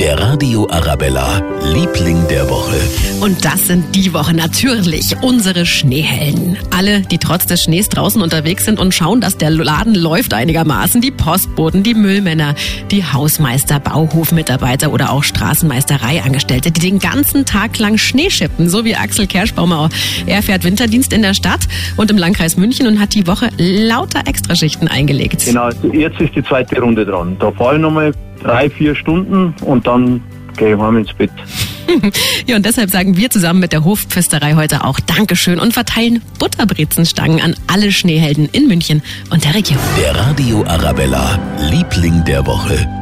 Der Radio Arabella, Liebling der Woche. Und das sind die Woche natürlich unsere Schneehelden. Alle, die trotz des Schnees draußen unterwegs sind und schauen, dass der Laden läuft einigermaßen. Die Postboten, die Müllmänner, die Hausmeister, Bauhofmitarbeiter oder auch Straßenmeistereiangestellte, die den ganzen Tag lang Schnee schippen. So wie Axel Kerschbaumer. Er fährt Winterdienst in der Stadt und im Landkreis München und hat die Woche lauter Extraschichten eingelegt. Genau, jetzt ist die zweite Runde dran. Da fahre ich nochmal drei, vier Stunden und dann gehe ich heim ins Bett. ja, und deshalb sagen wir zusammen mit der Hofpfisterei heute auch Dankeschön und verteilen Butterbrezenstangen an alle Schneehelden in München und der Region. Der Radio Arabella, Liebling der Woche.